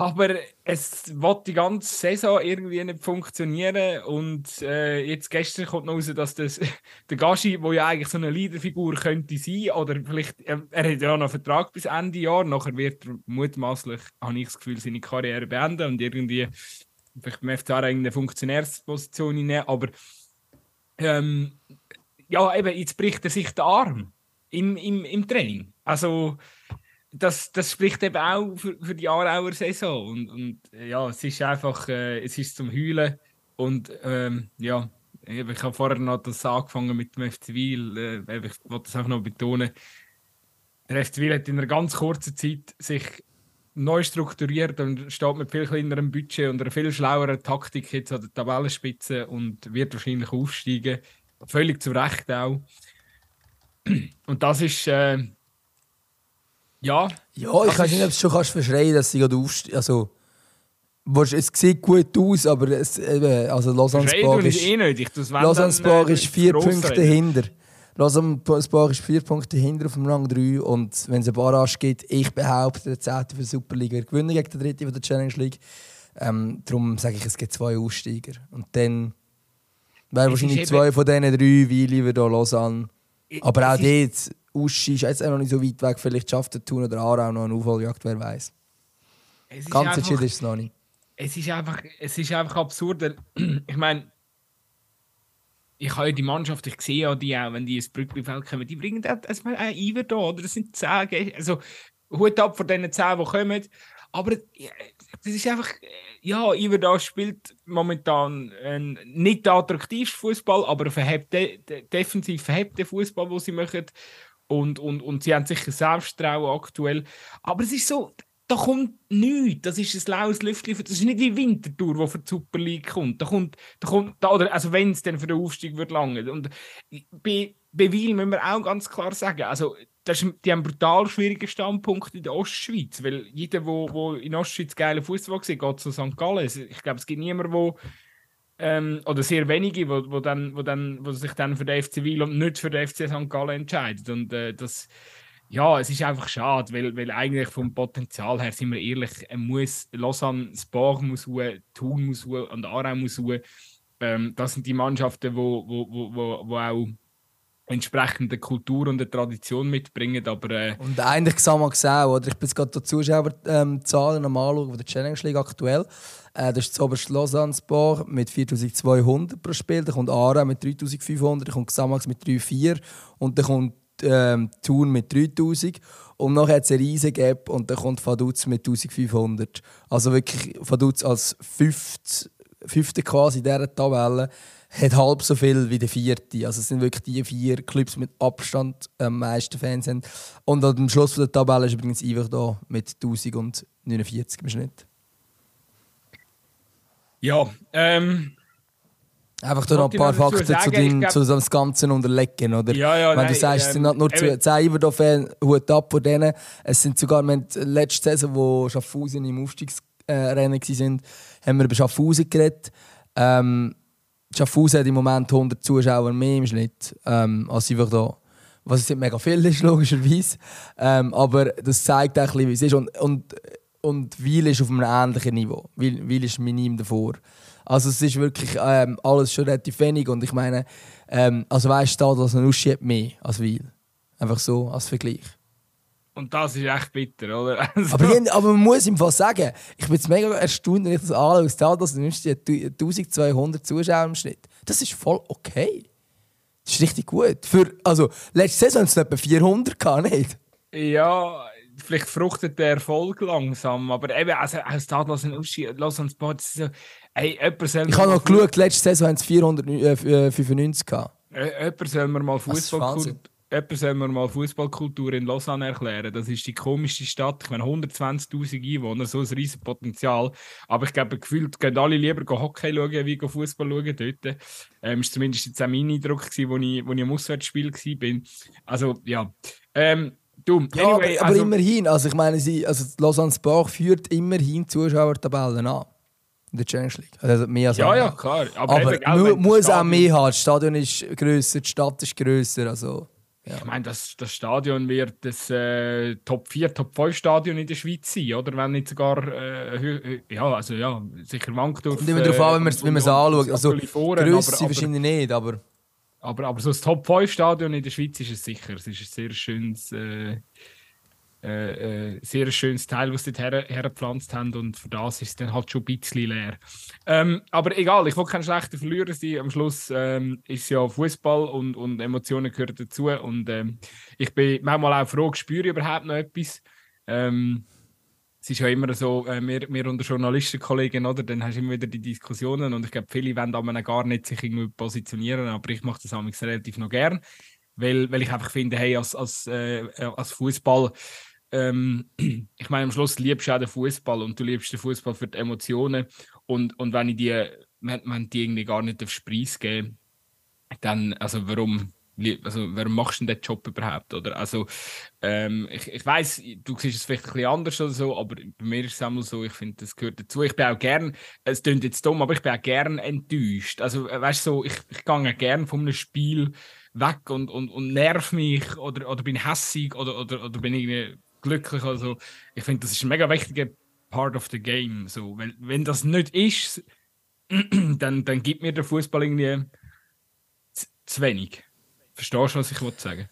Aber es wird die ganze Saison irgendwie nicht funktionieren. Und äh, jetzt gestern kommt noch raus, dass das, der Gashi, der ja eigentlich so eine Leaderfigur könnte sein, oder vielleicht, er, er hat ja noch einen Vertrag bis Ende Jahr, nachher wird er mutmaßlich, habe ich das Gefühl, seine Karriere beenden und irgendwie vielleicht beim FCA eine Funktionärsposition nehmen. Aber ähm, ja, eben, jetzt bricht er sich den Arm. im, im, im Training. Also das, das spricht eben auch für, für die Aarauer Saison. Und, und ja, es ist einfach, äh, es ist zum Heulen. Und ähm, ja, ich habe vorher noch das angefangen mit dem FC Wiel. Äh, ich wollte das einfach noch betonen. Der FC Wiel hat in einer ganz kurzen Zeit sich neu strukturiert und steht mit viel kleinerem Budget und einer viel schlaueren Taktik jetzt an der Tabellenspitze und wird wahrscheinlich aufsteigen. Völlig zu Recht auch. Und das ist. Äh, ja. Ja, ich weiß nicht, ob du es schon kannst verschreien dass sie gerade aufsteigen. Also, es sieht gut aus, aber es, also Lausanne Sport ist, eh nötig. Lausanne Sport äh, ist vier Punkte hinter. Lausanne Sport ist vier Punkte hinter auf dem Rang 3 und wenn es eine Barrage gibt, ich behaupte, der 10. für die Superliga gewinnen gegen den 3. von der Challenge League. Ähm, darum sage ich, es gibt zwei Aussteiger. Und dann wären wahrscheinlich zwei von diesen drei, wie lieber hier Lausanne. Aber auch dort, Uschi ist jetzt auch noch nicht so weit weg. Vielleicht schafft der Thun oder Aarau noch eine Aufholjagd, wer weiß. Ganz entschieden ist es noch nicht. Es ist einfach, es ist einfach absurd. Ich meine, ich habe ja die Mannschaft, ich sehe ja die auch, wenn die ins Brückenfeld kommen, die bringen erstmal einen Iver da, oder das sind zehn, also Hut ab von diesen zehn, die kommen. Aber das ist einfach, ja, Iver da spielt momentan einen nicht attraktivsten Fußball, aber verhebt, defensiv verhebten Fußball, den sie machen. Und, und, und sie haben sicher Selbsttrauen aktuell. Aber es ist so, da kommt nichts. Das ist ein laues Lüftchen. Das ist nicht wie Wintertour, die für die Super League kommt. Da kommt, da kommt da, oder, also wenn es dann für den Aufstieg wird lange. Und bei, bei Wiel müssen wir auch ganz klar sagen, also das ist, die haben brutal schwierige Standpunkte in der Ostschweiz, weil jeder, der wo, wo in Ostschweiz geile Fußball sieht, geht zu St. Gallen. Ich glaube, es gibt niemanden, wo ähm, oder sehr wenige, wo, wo, dann, wo, dann, wo sich dann für den FC Wiel und nicht für den FC St. Gallen entscheiden. Und äh, das ja, es ist einfach schade, weil, weil eigentlich vom Potenzial her, sind wir ehrlich, muss Lausanne, Sport muss ruhen, Thun muss ruhen und Aarau muss ruhen. Ähm, das sind die Mannschaften, die wo, wo, wo, wo auch entsprechende Kultur und eine Tradition mitbringen. Aber, äh, und eigentlich kann man sehen, oder? ich bin jetzt gerade die Zuschauerzahlen ähm, Anschauen der Challenge League aktuell. Äh, das ist das oberste Lausanne Sport mit 4200 pro Spiel, dann kommt Aarau mit 3500, dann kommt Xamax mit 3,4 und dann kommt ähm, Thun mit 3000 und nachher hat es eine riesige Gap und dann kommt Vaduz mit 1500. Also wirklich Vaduz als fünfte, fünfte quasi in dieser Tabelle hat halb so viel wie der vierte. Also es sind wirklich die vier Clubs mit Abstand am ähm, meisten Fans haben. Und am Schluss der Tabelle ist übrigens einfach da mit 1049 im Schnitt. Ja, ähm, Einfach da noch ein paar Fakten sagen, zu, dem, glaub... zu dem Ganzen unterlegen, oder? Ja, ja, Wenn nein, du sagst, es sind ähm, nur ähm, 10 Iverdorf-Fans, Hut ab von denen. Es sind sogar, wir letzte Saison, wo Schaffhausen im Aufstiegsrennen waren, haben wir über Schaffhausen geredet. Ähm, Schaffhausen hat im Moment 100 Zuschauer mehr im Schnitt, ähm, als da. Was nicht mega viel ist, logischerweise. Ähm, aber das zeigt auch wie es ist. Und, und, und Wiel ist auf einem ähnlichen Niveau. Wiel, Wiel ist minim davor. Also es ist wirklich ähm, alles schon relativ wenig und ich meine, ähm, also weißt du, dass ein Uschi hat mehr als Weil. Einfach so als Vergleich. Und das ist echt bitter, oder? Also. Aber, aber, man muss ihm fast sagen, ich bin jetzt mega erstaunt, wenn ich das anschaue, dass du nimmst 1200 Zuschauer im Schnitt. Das ist voll okay. Das ist richtig gut. Für, also, letzte Saison hatten es etwa 400 gehabt, nicht? Ja, vielleicht fruchtet der Erfolg langsam, aber eben, also aus Stadlos und Uschi, Los und Sport, so, ey, jemand Ich habe noch geschaut, letzte Saison haben es 495 gehabt. Äh, jemand soll mir mal Fußballkultur jemand soll mir mal Fußballkultur in Lausanne erklären. Das ist die komischste Stadt. Ich meine, 120.000 Einwohner, so ein riesiges Potenzial. Aber ich glaube, gefühlt gehen alle lieber Hockey schauen, wie Fußball schauen dort. Ähm, ist zumindest jetzt auch mein Eindruck, als ich, wo ich im Auswärtsspiel war. Also, ja. Ähm, Du, ja, anyway, aber, aber also, immerhin, also ich meine, sie, also Lausanne Sport führt immerhin Zuschauertabellen an. In der Challenge League. Also mehr als ja, ja, klar. Aber, aber eben, mu muss auch mehr haben. Das Stadion ist grösser, die Stadt ist grösser. Also, ja. Ich meine, das, das Stadion wird das äh, Top 4, Top 5 Stadion in der Schweiz sein, oder? Wenn nicht sogar, äh, ja, also ja, sicher Wankdorf. Kommt immer darauf an, wenn man es anschaut. Also, Größe wahrscheinlich nicht, aber... Aber, aber so ein Top 5 Stadion in der Schweiz ist es sicher. Es ist ein sehr schönes. Äh, äh, äh, sehr schönes Teil, was sie her, hergepflanzt haben und für das ist es dann halt schon ein bisschen leer. Ähm, aber egal, ich will kein schlechter Verlierer sein. Am Schluss ähm, ist ja Fußball und, und Emotionen gehören dazu und ähm, ich bin manchmal auch froh, spüre ich überhaupt noch etwas. Ähm, es ist ja immer so, äh, wir, wir unter Journalistenkollegen, oder? Dann hast du immer wieder die Diskussionen und ich glaube, viele wollen aber gar nicht sich irgendwie positionieren, aber ich mache das relativ noch gern, weil, weil ich einfach finde, hey, als, als, äh, als Fußball ähm, ich meine, am Schluss liebst du auch den Fußball und du liebst den Fußball für die Emotionen. Und, und wenn ich die, wenn, wenn die irgendwie gar nicht aufs Preis geben, dann, also warum, also warum machst du denn den Job überhaupt? Oder? Also, ähm, ich, ich weiß, du siehst es vielleicht ein bisschen anders oder so, aber bei mir ist es einmal so, ich finde, das gehört dazu. Ich bin auch gern, es klingt jetzt dumm, aber ich bin auch gern enttäuscht. Also, äh, weißt du, so, ich, ich gehe gern von einem Spiel weg und, und, und nerv mich oder, oder bin hässig oder, oder, oder bin irgendwie glücklich. Also, ich finde, das ist ein mega wichtiger Part of the Game. So, weil, wenn das nicht ist, dann, dann gibt mir der Fußball irgendwie zu, wenig. Verstehst du, was ich sagen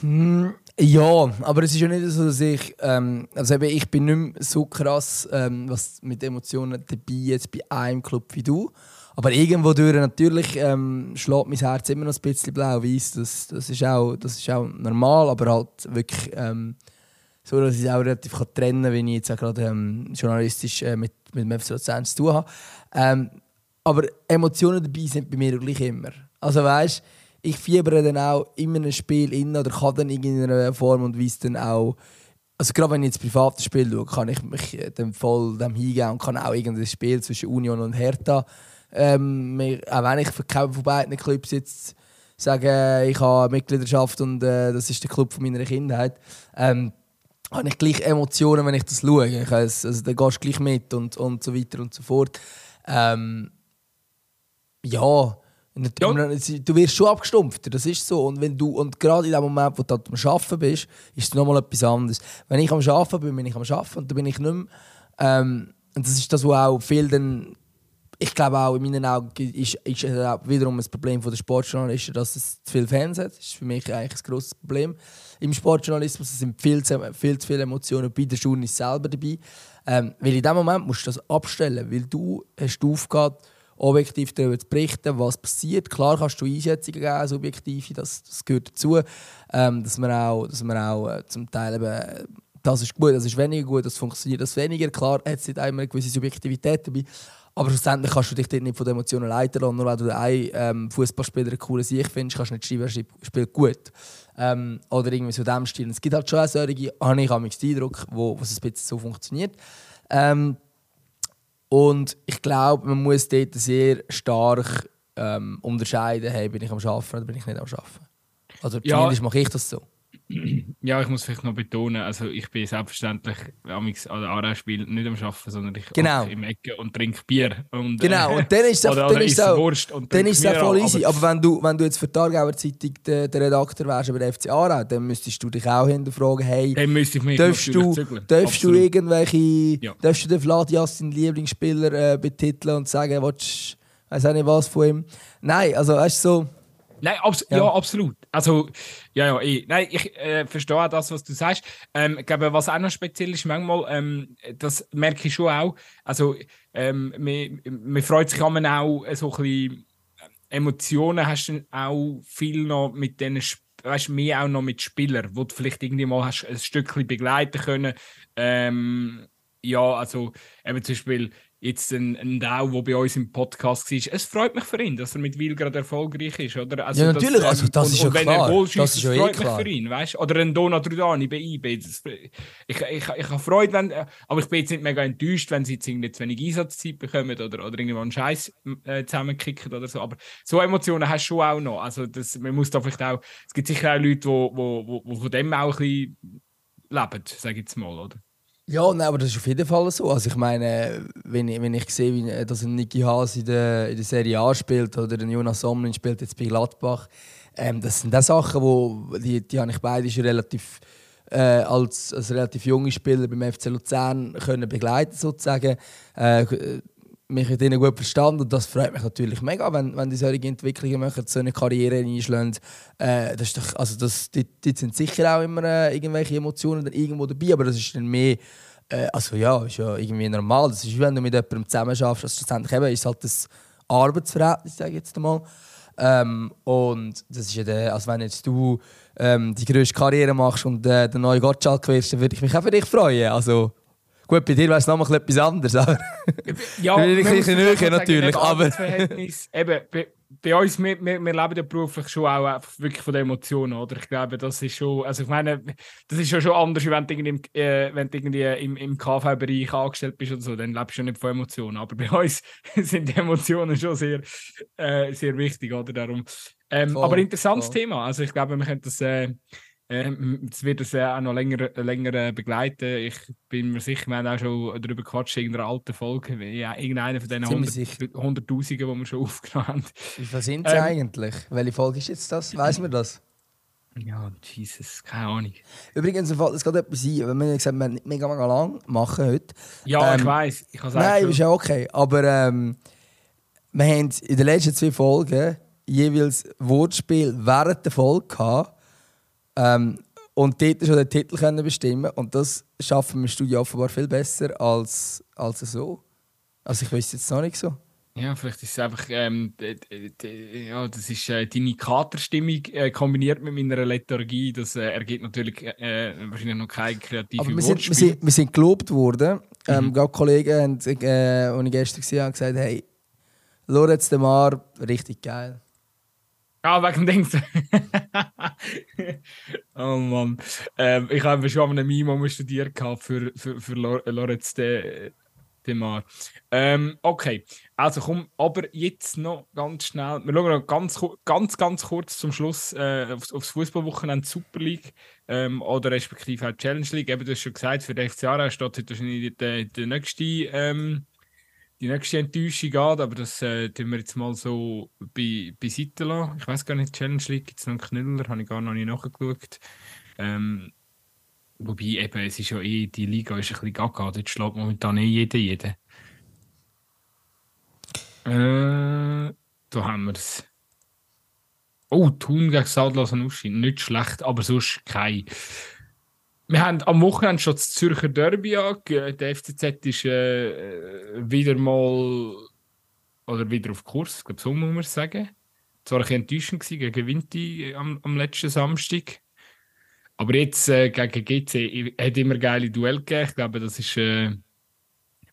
hm, ja, aber es ist ja nicht so, dass ich. Ähm, also eben, ich bin nicht mehr so krass ähm, was mit Emotionen dabei jetzt bei einem Club wie du. Aber irgendwo durch natürlich ähm, schlägt mein Herz immer noch ein bisschen blau-weiß. Das, das, ist auch, das ist auch normal, aber halt wirklich ähm, so, dass ich es auch relativ kann trennen kann, wenn ich jetzt auch gerade ähm, journalistisch äh, mit, mit dem FC Luzern zu tun habe. Ähm, aber Emotionen dabei sind bei mir gleich immer. Also weißt ich fiebere dann auch in einem Spiel in oder kann dann in irgendeiner Form und Weise dann auch also gerade wenn ich jetzt privates Spiel schaue, kann ich mich dann voll dem hingehen und kann auch irgendein Spiel zwischen Union und Hertha ähm, auch wenn ich von beiden Clubs jetzt sage, ich habe Mitgliedschaft und äh, das ist der Club von meiner Kindheit, ähm, habe ich gleich Emotionen, wenn ich das schaue. Ich also, also, dann gehst du gleich mit und, und so weiter und so fort. Ähm, ja, du wirst schon abgestumpft, das ist so. Und, wenn du, und gerade in dem Moment, wo du am Arbeiten bist, ist es nochmal etwas anderes. Wenn ich am Arbeiten bin, bin ich am Arbeiten und dann bin ich nicht mehr. Ähm, und das ist das, was auch viel dann ich glaube auch, in meinen Augen ist, es wiederum ein Problem der Sportjournalisten, dass es zu viel Fans hat. Das ist für mich eigentlich ein grosses Problem. Im Sportjournalismus es sind viel zu, viel zu viele Emotionen bei der Journalist selber dabei. Ähm, weil in dem Moment musst du das abstellen, weil du hast die Aufgabe, objektiv darüber zu berichten, was passiert. Klar kannst du Einschätzungen geben, subjektive, das, das gehört dazu. Ähm, dass man auch, dass man auch äh, zum Teil eben, das ist gut, das ist weniger gut, das funktioniert das weniger. Klar hat es nicht immer eine gewisse Subjektivität dabei. Aber schlussendlich kannst du dich dort nicht von den Emotionen leiten lassen. Nur weil du einen ähm, Fußballspieler einen coolen Sieg findest, kannst du nicht schreiben, er spielt gut. Ähm, oder irgendwie so in diesem Stil. Es gibt halt schon auch solche, habe ich den Eindruck, wo, wo es ein bisschen so funktioniert. Ähm, und ich glaube, man muss dort sehr stark ähm, unterscheiden, hey, bin ich am Arbeiten oder bin ich nicht am Arbeiten. Also zumindest ja. mache ich das so. Ja, ich muss vielleicht noch betonen, also ich bin selbstverständlich an Aarau-Spiel nicht am Arbeiten, sondern ich genau. im Ecke und trinke Bier. Und, genau, und dann ist es oder, oder auch, Wurst und dann ist es voll easy. Aber, aber, wenn, du, wenn du jetzt für die Aargauer Zeitung der, der Redakteur wärst über den FC Aarau, dann müsstest du dich auch hinterfragen, hey, dann müsste ich mich darfst du, darfst du irgendwelche, ja. darfst du den Vladias, deinen Lieblingsspieler, äh, betiteln und sagen, willst, weiß auch nicht was von ihm. Nein, also weißt du so Nein, abs ja. ja. absolut. Also, ja, ja, ich, nein, ich äh, verstehe das, was du sagst. Ähm, ich glaube, was auch noch speziell ist, manchmal, ähm, das merke ich schon auch, also, ähm, mir, mir freut sich auch so ein bisschen, äh, Emotionen hast du auch viel noch mit denen, weißt du, mehr auch noch mit Spielern, wo du vielleicht irgendwie mal hast ein Stückchen begleiten können. Ähm, ja, also, eben zum Beispiel, jetzt ein, ein Dau, der bei uns im Podcast war. Es freut mich für ihn, dass er mit Wil gerade erfolgreich ist. Oder? Also, ja, natürlich, das, ähm, also das und, ist ja und wenn klar. Er Goal schießt, das, ist das freut mich für ihn. Weißt? Oder ein Donat Rudani bei IB. Das, ich, ich, ich, ich habe Freude, wenn, aber ich bin jetzt nicht mega enttäuscht, wenn sie jetzt irgendwie zu wenig Einsatzzeit bekommen oder, oder irgendwann einen Scheiß äh, zusammenkicken oder so. Aber so Emotionen hast du schon auch noch. Also das, man muss da vielleicht auch, es gibt sicher auch Leute, die wo, wo, wo von dem auch ein bisschen leben, sage ich jetzt mal, oder? Ja, nein, aber das ist auf jeden Fall so. Also ich meine, wenn ich, wenn ich sehe, wie, dass ein Niki Haas in der, in der Serie A spielt oder ein Jonas Somlin spielt jetzt bei Gladbach, ähm, das sind auch Sachen, wo, die, die habe ich beide schon relativ äh, als, als relativ junge Spieler beim FC Luzern können begleiten sozusagen. Äh, mich mit ihnen gut verstanden und das freut mich natürlich mega, wenn, wenn die solche Entwicklungen machen, so eine Karriere einschlagen. Äh, das ist doch, also das, die, die sind sicher auch immer äh, irgendwelche Emotionen dann irgendwo dabei, aber das ist dann mehr, äh, also ja, ist ja irgendwie normal. Das ist, wenn du mit jemandem zusammen schaffst, also schlussendlich eben ist halt das Arbeitsverhältnis, sage ich jetzt mal. Ähm, und das ist ja der, also wenn jetzt du ähm, die grösste Karriere machst und äh, der neue Gottschalk wirst, dann würde ich mich auch für dich freuen. Also, gut, bei dir wäre es nochmal etwas anderes, aber ja, ein bisschen näher natürlich. Aber eben, bei uns, wir, wir, wir leben ja beruflich schon auch einfach wirklich von den Emotionen, oder? Ich glaube, das ist schon, also ich meine, das ist ja schon anders, wenn du irgendwie, im, äh, wenn du irgendwie im, im KV-Bereich angestellt bist oder so, dann lebst du ja nicht von Emotionen. Aber bei uns sind die Emotionen schon sehr, äh, sehr wichtig, oder? Darum. Ähm, voll, aber interessantes voll. Thema. Also ich glaube, wir können das äh, ähm, es wird uns auch noch länger, länger äh, begleiten. Ich bin mir sicher, wir haben auch schon darüber gequatscht in einer alten Folge. Ja, irgendeiner von diesen Hunderttausenden, die wir schon aufgenommen haben. Viele sind es ähm, eigentlich? Welche Folge ist jetzt das? Weiß man das? Ja, Jesus, keine Ahnung. Übrigens, es gerade etwas ein. Wenn wir gesagt wir nicht mega, mega lang machen heute. Ja, ähm, ich weiß. Ich Nein, ist ja okay. Aber ähm, wir haben in den letzten zwei Folgen jeweils Wortspiel während der Folge gehabt ähm, und dort schon den Titel können bestimmen Und das schaffen wir im Studio offenbar viel besser als, als so. Also ich weiß jetzt noch nicht so. Ja, vielleicht ist es einfach, ähm, ja, das ist äh, deine Katerstimmung äh, kombiniert mit meiner Lethargie. Das äh, ergibt natürlich äh, wahrscheinlich noch keine kreative Aber wir sind, wir sind, wir sind gelobt worden. Ähm, mhm. Gerade Kollegen, haben, äh, die ich gestern gesehen habe, gesagt, hey, Lorenz de Mar, richtig geil. Wegen Dings. oh Mann. Ähm, ich habe schon einen Meme studiert für, für, für Lorenz de, de Mar. Ähm, okay, also komm, aber jetzt noch ganz schnell. Wir schauen noch ganz, ganz, ganz kurz zum Schluss äh, aufs, aufs Fußballwochenende Super League ähm, oder respektive auch Challenge League. Eben, du hast schon gesagt, für den FC Aarau steht heute wahrscheinlich der, der nächste. Die nächste Enttäuschung geht, aber das äh, tun wir jetzt mal so bei, beiseite lassen. Ich weiß gar nicht, Challenge League gibt es noch einen Knüller, habe ich gar noch nicht nachgeschaut. Ähm, wobei eben, es ist ja eh, die Liga ist ein bisschen gaga, dort schlägt momentan eh jeder jeden. Äh, da haben wir es. Oh, Thun gegen Sadlasen Uschi, nicht schlecht, aber sonst kein. Wir haben am Wochenende schon das Zürcher Derby angeschaut. Der FCZ ist äh, wieder mal oder wieder auf Kurs, ich glaube, so muss man sagen. Es war ein bisschen enttäuschend gegen Vinti am, am letzten Samstag. Aber jetzt äh, gegen GC hat immer geile Duell gegeben. Ich glaube, das ist äh,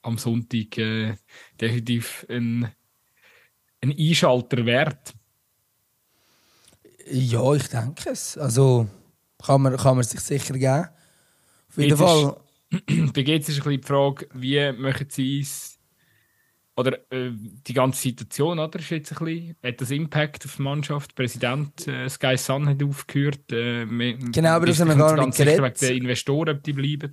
am Sonntag äh, definitiv ein, ein Einschalter wert. Ja, ich denke es. Also kann man, kann man sich sicher geben. Auf jeden Fall. Bei GC ist ein bisschen die Frage, wie machen sie es oder äh, die ganze Situation, oder? Ist jetzt ein bisschen, hat das Impact auf die Mannschaft? Der Präsident äh, Sky Sun hat aufgehört. Äh, genau, aber das haben wir gar nicht geredet. Wegen den Investoren, ob die bleiben.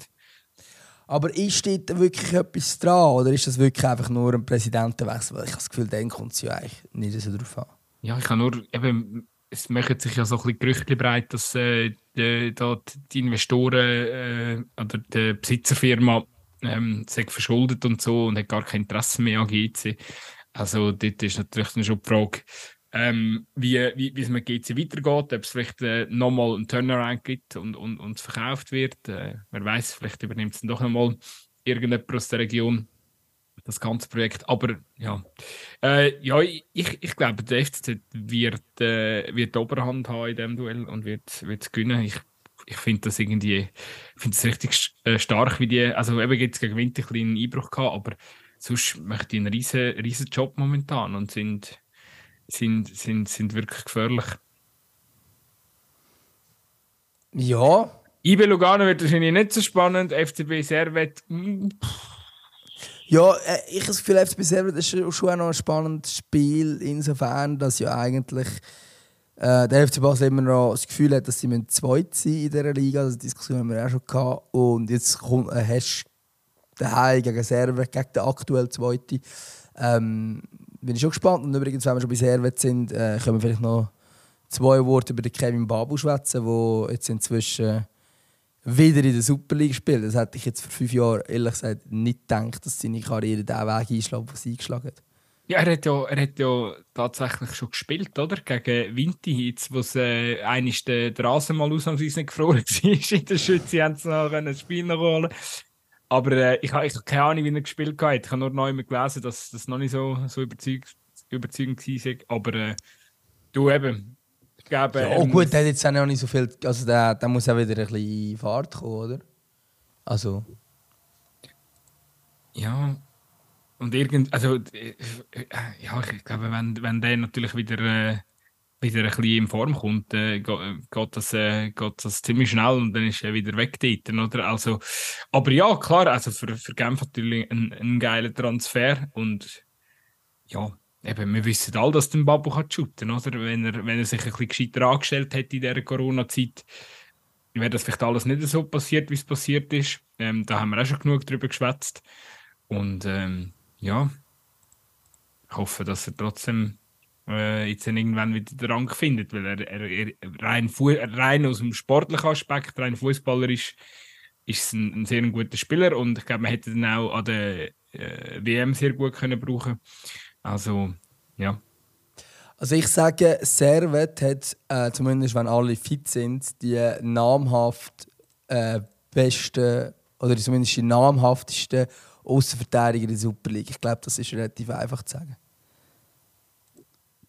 Aber ist dort wirklich etwas dran oder ist das wirklich einfach nur ein Präsidentenwechsel? Weil ich habe das Gefühl, den kommt es ja eigentlich nicht so drauf an. Ja, ich kann nur, eben, es machen sich ja so ein bisschen Gerüchte breit, dass äh, die, die Investoren äh, oder die Besitzerfirma ähm, sich verschuldet und so und hat gar kein Interesse mehr an GC. Also dort ist natürlich schon die Frage, ähm, wie, wie, wie es mit GC weitergeht, ob es vielleicht äh, nochmal einen Turnaround gibt und, und, und verkauft wird. Äh, wer weiß, vielleicht übernimmt es dann doch nochmal irgendjemand aus der Region das ganze Projekt. Aber ja, äh, ja ich, ich glaube, der FCZ wird, äh, wird die Oberhand haben in diesem Duell und wird, wird es gewinnen. Ich, ich finde das irgendwie find das richtig äh, stark, wie die, also eben gibt es gegen Winter ein einen Einbruch gehabt, aber sonst machen die einen riesen, riesen Job momentan und sind, sind, sind, sind wirklich gefährlich. Ja. IB Lugano wird wahrscheinlich nicht so spannend, FCB Servet, hm, pff ja, äh, ich habe das Gefühl, FCB Servet ist schon auch noch ein spannendes Spiel, insofern, dass ja eigentlich äh, der FC Basel immer noch das Gefühl hat, dass sie zweit sein in dieser Liga. Also, die Diskussion haben wir auch schon gehabt. Und jetzt kommt, hast du daheim gegen Servet, gegen den aktuellen Zweiten. Ähm, bin ich schon gespannt. Und übrigens, wenn wir schon bei Servet sind, äh, können wir vielleicht noch zwei Worte über den Kevin Babu schwätzen, der jetzt inzwischen wieder in der Super League spielt. Das hätte ich jetzt vor fünf Jahren ehrlich gesagt nicht gedacht, dass seine Karriere den Weg einschlägt, den sie eingeschlagen hat. Ja, er hat ja, er hat ja tatsächlich schon gespielt, oder? Gegen jetzt, wo es äh, eines der, Rasen mal ausnahmsweise nicht gefroren war in der Schütze, haben sie noch ein Spiel noch holen. Aber äh, ich habe keine Ahnung, wie er gespielt hat. Ich habe nur noch immer gelesen, dass das noch nicht so, so überzeugend, überzeugend war. Aber äh, du eben, glaube... Ja, oh gut, der hat jetzt auch noch nicht so viel... Also der, der muss auch wieder ein bisschen in Fahrt kommen, oder? Also... Ja, und irgend, also, ja, ich glaube, wenn, wenn der natürlich wieder, äh, wieder ein bisschen in Form kommt, äh, geht, das, äh, geht das ziemlich schnell und dann ist er wieder weg dort, oder? Also, aber ja, klar, also für, für Genf natürlich ein, ein geiler Transfer und ja, eben, wir wissen alle, dass der Babu kann shooten, oder? Wenn er, wenn er sich ein bisschen gescheiter angestellt hätte in dieser Corona-Zeit, wäre das vielleicht alles nicht so passiert, wie es passiert ist. Ähm, da haben wir auch schon genug drüber geschwätzt. Und ähm, ja, ich hoffe, dass er trotzdem äh, jetzt irgendwann wieder den Rang findet, weil er, er, er rein, rein aus dem sportlichen Aspekt, rein fußballerisch, ist ein, ein, sehr guter Spieler und ich glaube, man hätte ihn auch an der äh, WM sehr gut können brauchen. Also ja. Also ich sage, Servet hat, äh, zumindest wenn alle fit sind, die namhaft äh, besten oder zumindest die namhaftesten Außenverteidiger in der Super League. Ich glaube, das ist relativ einfach zu sagen.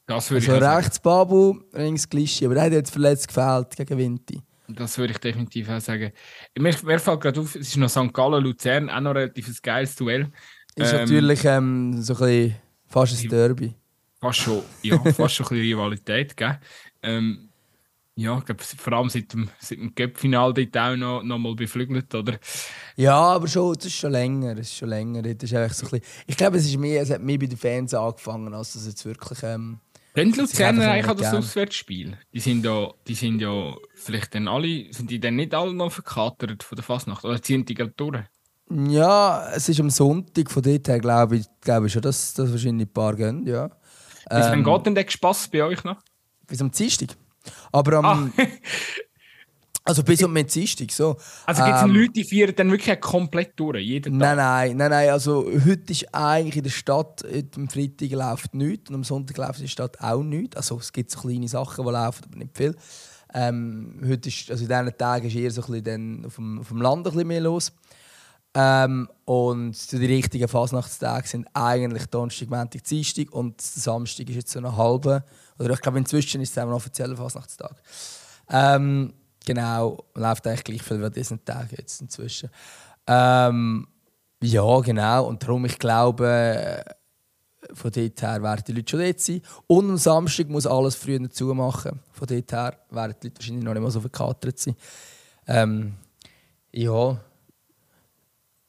Das würde also ich rechts Babu, links Glischi, aber der hat jetzt verletzt gefehlt gegen Vinti. Das würde ich definitiv auch sagen. Mir, mir fällt gerade auf, es ist noch St. Gallen, Luzern, auch noch relativ ein geiles Duell. Ist ähm, natürlich ähm, so ein bisschen fast ein Derby. Fast schon, ja, fast schon ein bisschen Rivalität, gell? Ähm, ja, ich glaube, vor allem seit dem, seit dem Cup-Final dort auch noch, noch mal beflügelt, oder? Ja, aber schon, das ist schon länger. Das ist schon länger. Das ist so ein bisschen, ich glaube, es, ist mehr, es hat mehr bei den Fans angefangen, als dass jetzt wirklich. Ähm, Dann die Luzerner eigentlich an das Auswärtsspiel. Die sind, ja, die sind ja vielleicht dann alle, sind die dann nicht alle noch verkatert von der Fasnacht? Oder ziehen die gerade durch? Ja, es ist am Sonntag, von dort her glaube ich, glaube ich schon, dass, dass wahrscheinlich ein paar gehen, ja. Bis ähm, wann geht denn der Spass bei euch noch? Bis am Dienstag. Aber am. Ah. Also bis um den Dienstag, so. Also gibt es ähm, Leute, die feiern dann wirklich komplett durch, jeden Tag? Nein, nein, nein, nein. Also heute ist eigentlich in der Stadt, heute am Freitag läuft nichts und am Sonntag läuft in der Stadt auch nichts. Also es gibt so kleine Sachen, die laufen, aber nicht viel. Ähm, heute ist, also in diesen Tagen ist eher so ein bisschen dann auf, dem, auf dem Land ein bisschen mehr los. Ähm, und die richtigen Fasnachtstage sind eigentlich Donnerstag, Montag, Dienstag und Samstag ist jetzt so eine halbe oder ich glaube, inzwischen ist es auch ein offizieller Fasnachtstag. Ähm, genau, läuft eigentlich gleich viel wie diesen Tag jetzt inzwischen. Ähm, ja, genau. Und darum, ich glaube, von dort her werden die Leute schon dort sein. Und am Samstag muss alles früher zumachen. Von dort her werden die Leute wahrscheinlich noch nicht mal so verkatert sein. Ähm, ja.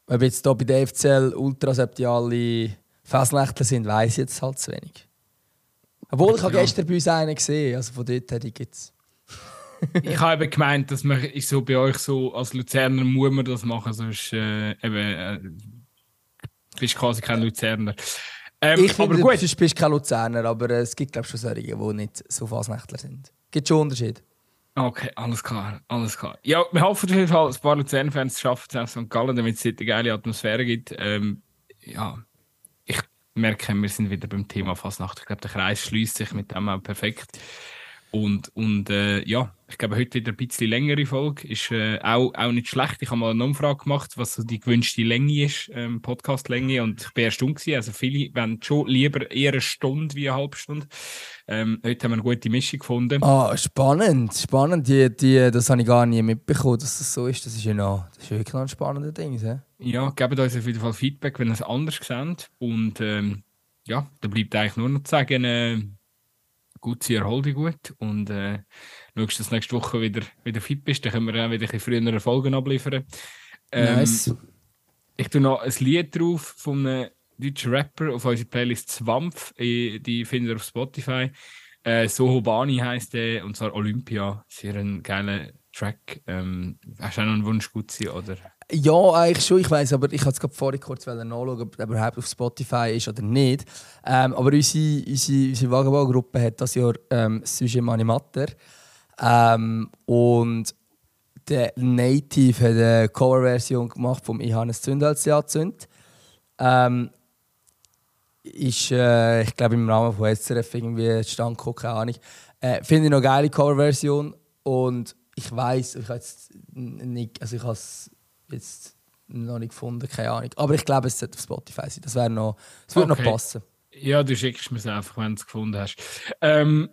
Ob jetzt hier bei der FCL Ultras alle Festnächtler sind, weiß ich jetzt halt zu wenig. Obwohl, ich habe gestern bei uns einen gesehen, also von dort her gibt es. ich habe eben gemeint, dass man so bei euch so als Luzerner muss man das machen, sonst äh, eben, äh, bist quasi kein Luzerner. Ähm, ich finde, gut. du bist kein Luzerner, aber es gibt glaube schon solche, die nicht so Fasnächtler sind. Gibt schon Unterschied. Okay, alles klar, alles klar. Ja, wir hoffen auf jeden Fall, ein paar Luzern-Fans schaffen es St. Gallen, damit es eine geile Atmosphäre gibt. Ähm, ja, merken, wir sind wieder beim Thema Fasnacht. Ich glaube, der Kreis schließt sich mit dem auch perfekt. Und, und äh, ja, ich glaube, heute wieder ein bisschen längere Folge. Ist äh, auch, auch nicht schlecht. Ich habe mal eine Umfrage gemacht, was so die gewünschte Länge ist, ähm, Podcast-Länge. Und ich bin eine Stunde gewesen. Also viele wollen schon lieber eher eine Stunde wie eine halbe Stunde. Ähm, heute haben wir eine gute Mischung gefunden. Ah, spannend, spannend. Die, die, das habe ich gar nie mitbekommen, dass das so ist. Das ist ja noch, das ist wirklich noch ein spannender Ding. Ja, ja gebt uns auf jeden Fall Feedback, wenn ihr es anders seht. Und ähm, ja, da bleibt eigentlich nur noch zu sagen, äh, gut sie erhol dich gut und äh, schaust, dass nächste Woche wieder, wieder fit bist, dann können wir auch wieder ein frühere Folgen abliefern. Ähm, nice. Ich tue noch ein Lied drauf von einem deutschen Rapper auf unserer Playlist Zwampf, die findet ihr auf Spotify. Äh, Soho Bani heisst der und zwar Olympia. Sehr ein geiler Track. Ähm, hast du auch noch einen Wunsch, gut sein, oder? Ja, eigentlich schon. Ich weiß, aber ich wollte es gerade vorhin kurz nachschauen, ob er überhaupt auf Spotify ist oder nicht. Ähm, aber unsere, unsere, unsere Wagenbaugruppe hat das Jahr ähm, Sujet Mani Matter. Ähm, und der Native hat eine Coverversion gemacht vom ein Zünd als Jahr Zünd. Ähm, ist, äh, ich glaube, im Rahmen von SRF irgendwie stand keine Ahnung. Äh, Finde ich noch eine geile Coverversion und ich weiß, ich habe nicht, also ich jetzt noch nicht gefunden, keine Ahnung. Aber ich glaube, es sollte auf Spotify sein. Das wäre noch, das würde okay. noch passen. Ja, du schickst mir es einfach, wenn du es gefunden hast. Ähm,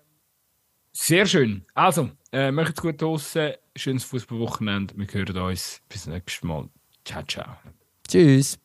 sehr schön. Also, äh, macht's gut draußen. Schönes Fußballwochenende. Wir hören uns bis nächstes Mal. Ciao, ciao. Tschüss.